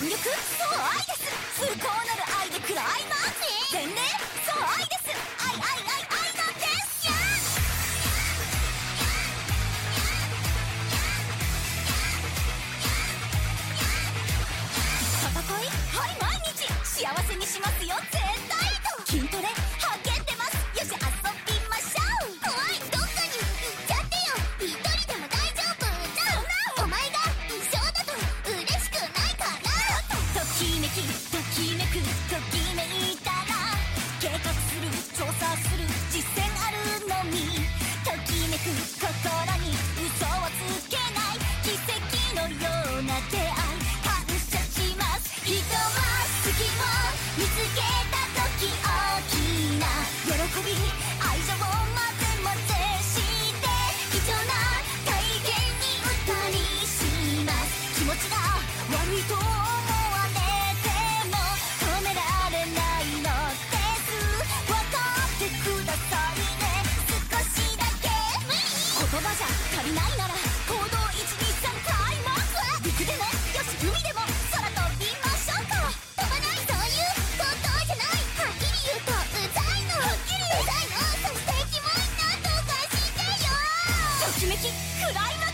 全力？そう愛です。ときめくときめいたら計画する調査する実践あるのみ。ときめく心に嘘をつけない奇跡のような出会い。感謝します。人は好きを見つけた時を。葉じゃ足りないなら行動123開幕陸でもよし海でも空飛びましょうか飛ばないそういう本当じゃないはっきり言うとうざいのはっきりうざいのそしてキモいなとかしてよときめきクライマ